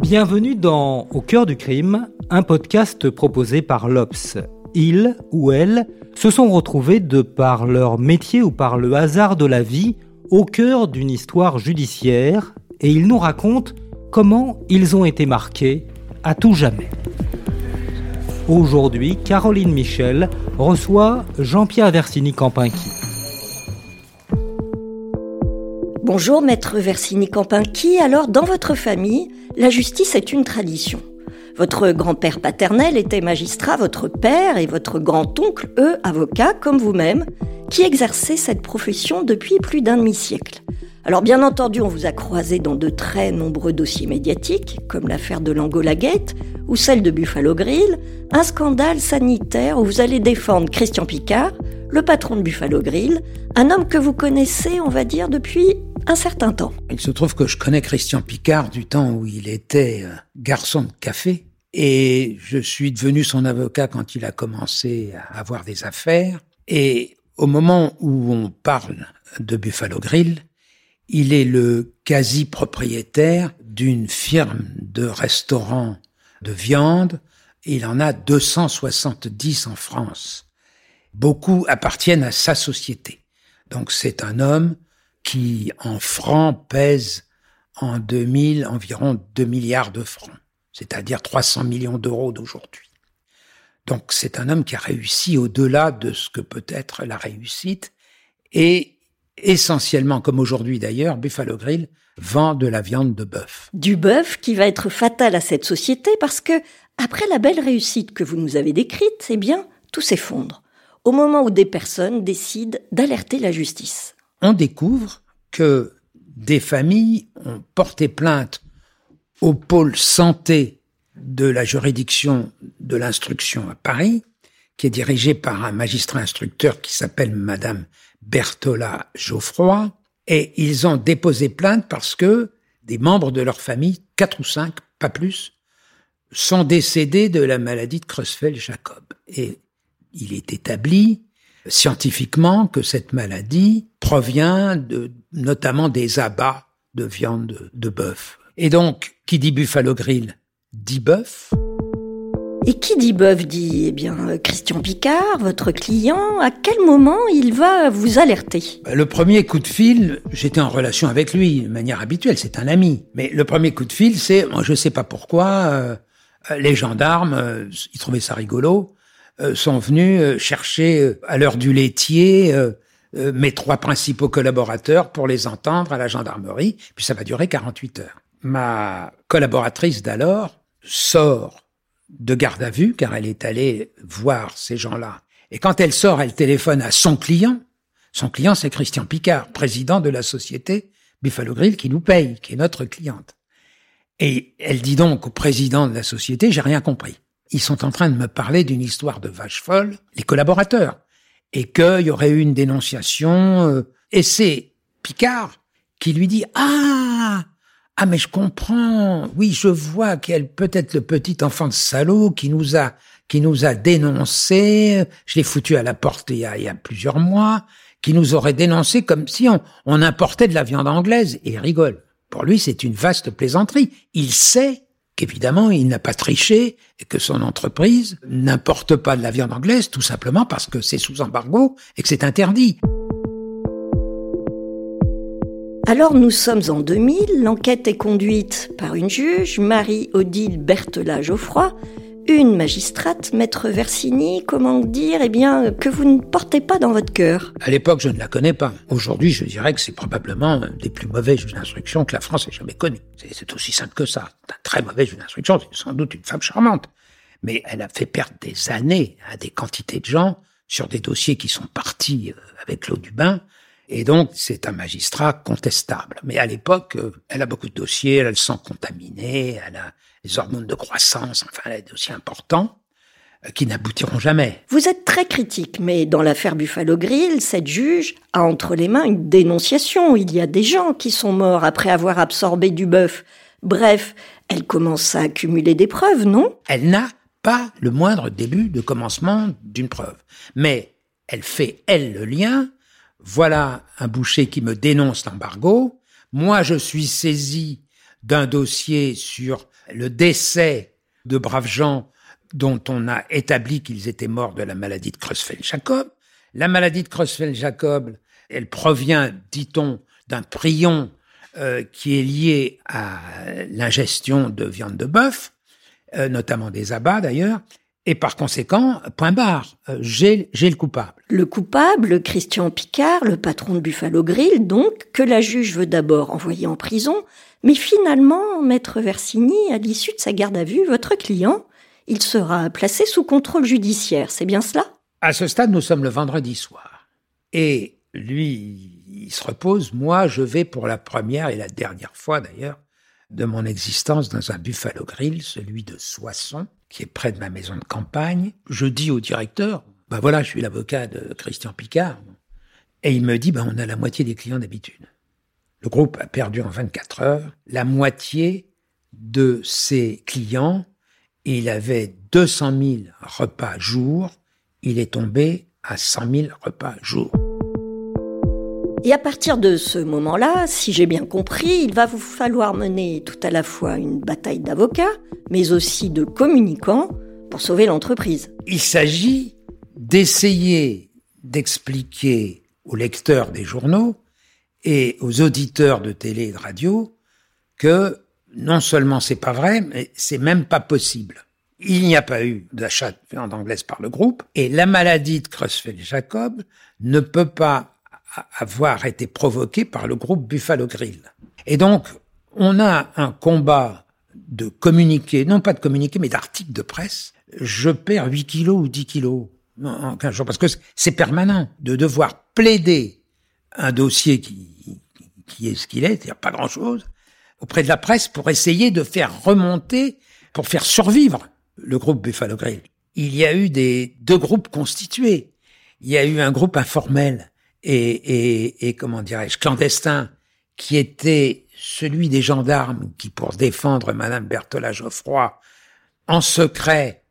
Bienvenue dans Au cœur du crime, un podcast proposé par l'Obs. Ils ou elles se sont retrouvés de par leur métier ou par le hasard de la vie au cœur d'une histoire judiciaire et ils nous racontent comment ils ont été marqués à tout jamais. Aujourd'hui, Caroline Michel reçoit Jean-Pierre Versini-Campinki. Bonjour maître Versini-Campinki, alors dans votre famille, la justice est une tradition? Votre grand-père paternel était magistrat, votre père et votre grand-oncle, eux, avocats comme vous-même, qui exerçaient cette profession depuis plus d'un demi-siècle? Alors bien entendu, on vous a croisé dans de très nombreux dossiers médiatiques, comme l'affaire de l'Angola Gate ou celle de Buffalo Grill, un scandale sanitaire où vous allez défendre Christian Picard, le patron de Buffalo Grill, un homme que vous connaissez, on va dire, depuis un certain temps. Il se trouve que je connais Christian Picard du temps où il était euh, garçon de café et je suis devenu son avocat quand il a commencé à avoir des affaires. Et au moment où on parle de Buffalo Grill, il est le quasi-propriétaire d'une firme de restaurants de viande. Il en a 270 en France. Beaucoup appartiennent à sa société. Donc c'est un homme qui, en francs, pèse en 2000 environ 2 milliards de francs, c'est-à-dire 300 millions d'euros d'aujourd'hui. Donc c'est un homme qui a réussi au-delà de ce que peut être la réussite et essentiellement, comme aujourd'hui d'ailleurs, Buffalo Grill vend de la viande de bœuf. Du bœuf qui va être fatal à cette société parce que, après la belle réussite que vous nous avez décrite, eh bien, tout s'effondre. Au moment où des personnes décident d'alerter la justice on découvre que des familles ont porté plainte au pôle santé de la juridiction de l'instruction à Paris, qui est dirigé par un magistrat instructeur qui s'appelle Madame Berthola Geoffroy, et ils ont déposé plainte parce que des membres de leur famille, quatre ou cinq, pas plus, sont décédés de la maladie de Creutzfeldt-Jacob. Et il est établi scientifiquement que cette maladie provient de, notamment des abats de viande de bœuf. Et donc, qui dit Buffalo Grill dit bœuf. Et qui dit bœuf dit, eh bien, Christian Picard, votre client, à quel moment il va vous alerter? Le premier coup de fil, j'étais en relation avec lui de manière habituelle, c'est un ami. Mais le premier coup de fil, c'est, je sais pas pourquoi, euh, les gendarmes, euh, ils trouvaient ça rigolo, euh, sont venus euh, chercher euh, à l'heure du laitier mes trois principaux collaborateurs pour les entendre à la gendarmerie, puis ça va durer 48 heures. Ma collaboratrice d'alors sort de garde à vue, car elle est allée voir ces gens-là. Et quand elle sort, elle téléphone à son client. Son client, c'est Christian Picard, président de la société Buffalo Grill, qui nous paye, qui est notre cliente. Et elle dit donc au président de la société, j'ai rien compris ils sont en train de me parler d'une histoire de vache folle, les collaborateurs, et qu'il y aurait eu une dénonciation, euh, et c'est Picard qui lui dit ah ah mais je comprends, oui je vois qu'elle peut-être le petit enfant de salaud qui nous a qui nous a dénoncé, je l'ai foutu à la porte il y a, il y a plusieurs mois, qui nous aurait dénoncé comme si on, on importait de la viande anglaise et il rigole. Pour lui, c'est une vaste plaisanterie. Il sait qu'évidemment, il n'a pas triché et que son entreprise n'importe pas de la viande anglaise tout simplement parce que c'est sous embargo et que c'est interdit. Alors nous sommes en 2000, l'enquête est conduite par une juge, Marie-Odile Berthelat Geoffroy, une magistrate, maître Versini, comment dire, eh bien, que vous ne portez pas dans votre cœur. À l'époque, je ne la connais pas. Aujourd'hui, je dirais que c'est probablement un des plus mauvais juges d'instruction que la France ait jamais connu. C'est aussi simple que ça. Un très mauvais juge d'instruction, c'est sans doute une femme charmante. Mais elle a fait perdre des années à des quantités de gens sur des dossiers qui sont partis euh, avec l'eau du bain Et donc, c'est un magistrat contestable. Mais à l'époque, euh, elle a beaucoup de dossiers, elle a le sang contaminé, elle a les hormones de croissance, enfin, elle a des dossiers importants euh, qui n'aboutiront jamais. Vous êtes très critique, mais dans l'affaire Buffalo Grill, cette juge a entre les mains une dénonciation. Il y a des gens qui sont morts après avoir absorbé du bœuf. Bref, elle commence à accumuler des preuves, non? Elle n'a pas le moindre début de commencement d'une preuve. Mais elle fait, elle, le lien voilà un boucher qui me dénonce l'embargo. Moi, je suis saisi d'un dossier sur le décès de braves gens dont on a établi qu'ils étaient morts de la maladie de Creutzfeldt-Jacob. La maladie de Creutzfeldt-Jacob, elle provient, dit-on, d'un prion euh, qui est lié à l'ingestion de viande de bœuf, euh, notamment des abats d'ailleurs, et par conséquent, point barre, euh, j'ai le coupable. Le coupable, Christian Picard, le patron de Buffalo Grill, donc, que la juge veut d'abord envoyer en prison, mais finalement, maître Versini, à l'issue de sa garde à vue, votre client, il sera placé sous contrôle judiciaire, c'est bien cela? À ce stade, nous sommes le vendredi soir. Et lui, il se repose, moi, je vais pour la première et la dernière fois d'ailleurs de mon existence dans un Buffalo Grill, celui de Soissons, qui est près de ma maison de campagne. Je dis au directeur, ben voilà, je suis l'avocat de Christian Picard. Et il me dit, ben on a la moitié des clients d'habitude. Le groupe a perdu en 24 heures la moitié de ses clients. Il avait 200 000 repas jour. Il est tombé à 100 000 repas jour. Et à partir de ce moment-là, si j'ai bien compris, il va vous falloir mener tout à la fois une bataille d'avocats, mais aussi de communicants pour sauver l'entreprise. Il s'agit d'essayer d'expliquer aux lecteurs des journaux et aux auditeurs de télé et de radio que non seulement c'est pas vrai, mais c'est même pas possible. Il n'y a pas eu d'achat viande anglaise par le groupe et la maladie de Creutzfeldt-Jacob ne peut pas avoir été provoqué par le groupe Buffalo Grill. Et donc, on a un combat de communiqué, non pas de communiqué, mais d'articles de presse. Je perds 8 kilos ou 10 kilos en 15 jours, parce que c'est permanent de devoir plaider un dossier qui, qui est ce qu'il est, c'est-à-dire pas grand-chose, auprès de la presse pour essayer de faire remonter, pour faire survivre le groupe Buffalo Grill. Il y a eu des deux groupes constitués. Il y a eu un groupe informel et, et, et comment dirais-je, clandestin, qui était celui des gendarmes qui, pour défendre Madame Berthola Geoffroy, en secret,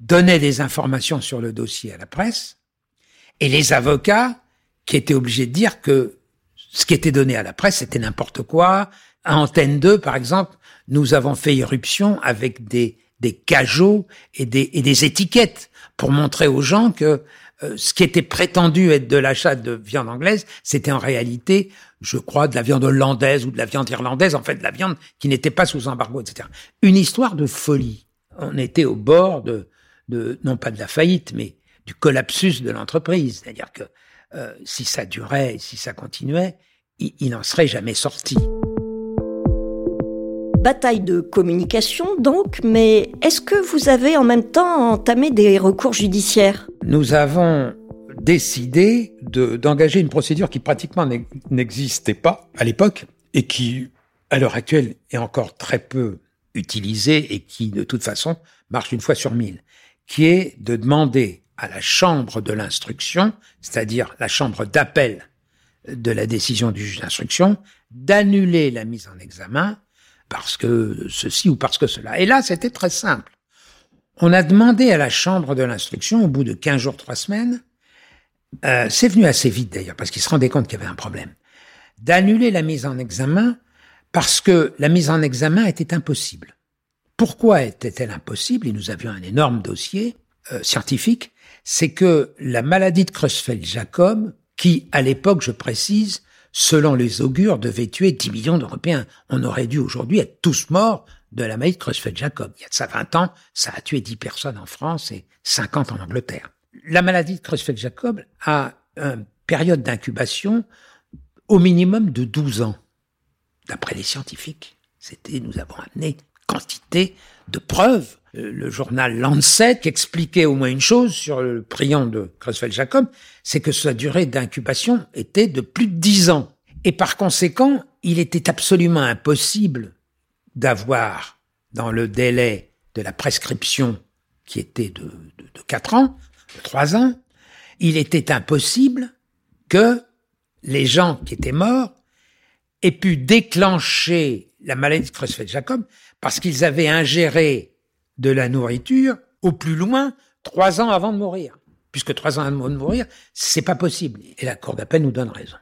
donnait des informations sur le dossier à la presse, et les avocats qui étaient obligés de dire que ce qui était donné à la presse, c'était n'importe quoi. À Antenne 2, par exemple, nous avons fait irruption avec des, des cajots et des, et des étiquettes pour montrer aux gens que euh, ce qui était prétendu être de l'achat de viande anglaise, c'était en réalité, je crois, de la viande hollandaise ou de la viande irlandaise, en fait, de la viande qui n'était pas sous embargo, etc. Une histoire de folie. On était au bord de, de non pas de la faillite, mais du collapsus de l'entreprise. C'est-à-dire que euh, si ça durait, si ça continuait, il n'en serait jamais sorti. Bataille de communication donc, mais est-ce que vous avez en même temps entamé des recours judiciaires? Nous avons décidé d'engager une procédure qui pratiquement n'existait pas à l'époque et qui, à l'heure actuelle, est encore très peu utilisée et qui, de toute façon, marche une fois sur mille, qui est de demander à la chambre de l'instruction, c'est-à-dire la chambre d'appel de la décision du juge d'instruction, d'annuler la mise en examen parce que ceci ou parce que cela. Et là, c'était très simple. On a demandé à la chambre de l'instruction, au bout de 15 jours, 3 semaines, euh, c'est venu assez vite d'ailleurs, parce qu'ils se rendaient compte qu'il y avait un problème, d'annuler la mise en examen parce que la mise en examen était impossible. Pourquoi était-elle impossible? Et nous avions un énorme dossier euh, scientifique, c'est que la maladie de Creutzfeldt-Jacob, qui à l'époque, je précise, selon les augures, devait tuer 10 millions d'Européens. On aurait dû aujourd'hui être tous morts de la maladie de Creutzfeldt-Jacob. Il y a de ça 20 ans, ça a tué 10 personnes en France et 50 en Angleterre. La maladie de Creutzfeldt-Jacob a une période d'incubation au minimum de 12 ans, d'après les scientifiques. C'était, nous avons amené quantité de preuves. Le journal Lancet expliquait au moins une chose sur le prion de Creutzfeldt-Jacob, c'est que sa durée d'incubation était de plus de dix ans. Et par conséquent, il était absolument impossible d'avoir, dans le délai de la prescription qui était de, de, 4 ans, de 3 ans, il était impossible que les gens qui étaient morts aient pu déclencher la maladie de Creutzfeldt-Jacob parce qu'ils avaient ingéré de la nourriture au plus loin trois ans avant de mourir. Puisque trois ans avant de mourir, c'est pas possible. Et la Cour d'appel nous donne raison.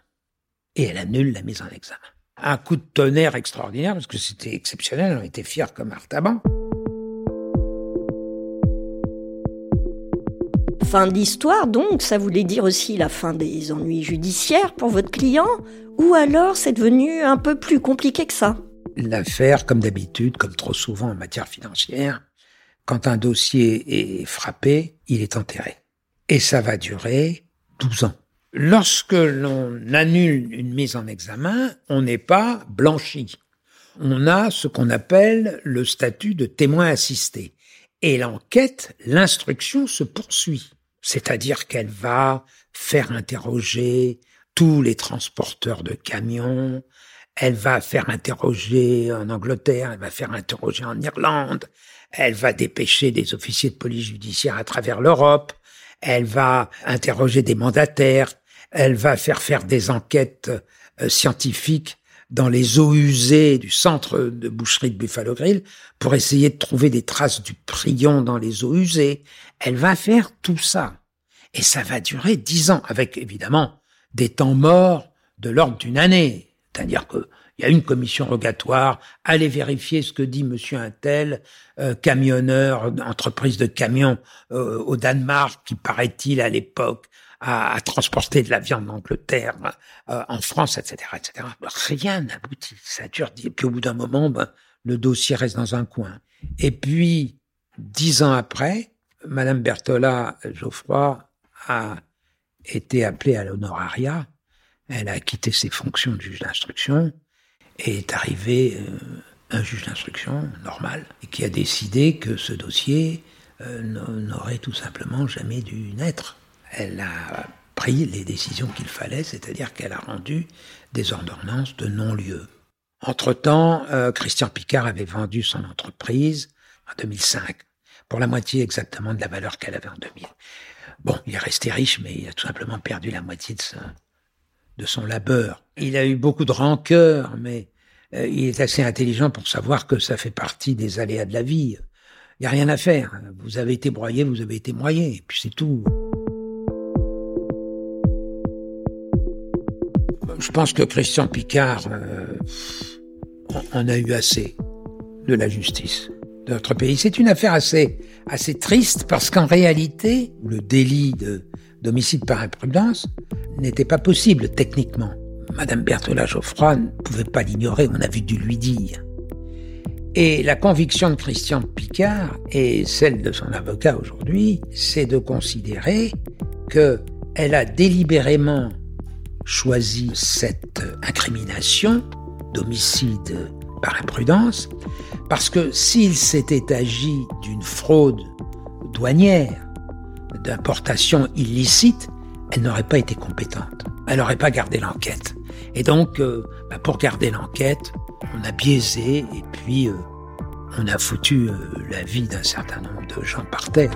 Et elle annule la mise en examen. Un coup de tonnerre extraordinaire, parce que c'était exceptionnel, on était fiers comme Artaban. Fin d'histoire, donc, ça voulait dire aussi la fin des ennuis judiciaires pour votre client Ou alors c'est devenu un peu plus compliqué que ça? L'affaire, comme d'habitude, comme trop souvent en matière financière, quand un dossier est frappé, il est enterré. Et ça va durer 12 ans. Lorsque l'on annule une mise en examen, on n'est pas blanchi. On a ce qu'on appelle le statut de témoin assisté. Et l'enquête, l'instruction se poursuit. C'est-à-dire qu'elle va faire interroger tous les transporteurs de camions, elle va faire interroger en Angleterre, elle va faire interroger en Irlande, elle va dépêcher des officiers de police judiciaire à travers l'Europe, elle va interroger des mandataires, elle va faire faire des enquêtes euh, scientifiques dans les eaux usées du centre de boucherie de Buffalo Grill pour essayer de trouver des traces du prion dans les eaux usées. Elle va faire tout ça. Et ça va durer dix ans, avec évidemment des temps morts de l'ordre d'une année. C'est-à-dire que il y a une commission rogatoire, allez vérifier ce que dit monsieur Intel, euh, camionneur, entreprise de camions euh, au Danemark, qui paraît-il à l'époque a, a, transporté de la viande d'Angleterre euh, en France, etc., etc. Rien n'aboutit. Ça dure. Puis au bout d'un moment, ben, le dossier reste dans un coin. Et puis, dix ans après, Madame Berthola Geoffroy a été appelée à l'honorariat. Elle a quitté ses fonctions de juge d'instruction et est arrivé euh, un juge d'instruction normal qui a décidé que ce dossier euh, n'aurait tout simplement jamais dû naître. Elle a pris les décisions qu'il fallait, c'est-à-dire qu'elle a rendu des ordonnances de non-lieu. Entre-temps, euh, Christian Picard avait vendu son entreprise en 2005, pour la moitié exactement de la valeur qu'elle avait en 2000. Bon, il est resté riche, mais il a tout simplement perdu la moitié de, de son labeur. Il a eu beaucoup de rancœur, mais euh, il est assez intelligent pour savoir que ça fait partie des aléas de la vie. Il n'y a rien à faire. Vous avez été broyé, vous avez été broyé, et puis c'est tout. Je pense que Christian Picard euh, en a eu assez de la justice pays. C'est une affaire assez, assez triste parce qu'en réalité, le délit de d'homicide par imprudence n'était pas possible techniquement. Madame Berthola Geoffroy ne pouvait pas l'ignorer, on avait dû lui dire. Et la conviction de Christian Picard et celle de son avocat aujourd'hui, c'est de considérer que elle a délibérément choisi cette incrimination d'homicide par imprudence parce que s'il s'était agi d'une fraude douanière, d'importation illicite, elle n'aurait pas été compétente. Elle n'aurait pas gardé l'enquête. Et donc, euh, bah, pour garder l'enquête, on a biaisé et puis euh, on a foutu euh, la vie d'un certain nombre de gens par terre.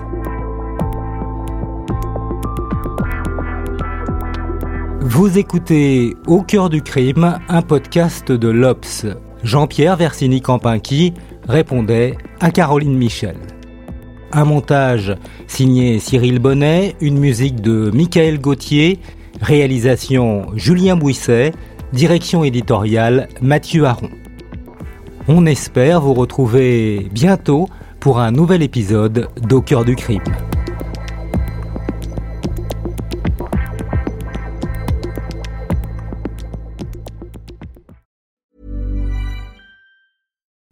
Vous écoutez Au cœur du crime, un podcast de l'Obs. Jean-Pierre Versini-Campinki répondait à Caroline Michel. Un montage signé Cyril Bonnet, une musique de Michael Gauthier, réalisation Julien Bouisset, direction éditoriale Mathieu Aron. On espère vous retrouver bientôt pour un nouvel épisode d'Au cœur du crime.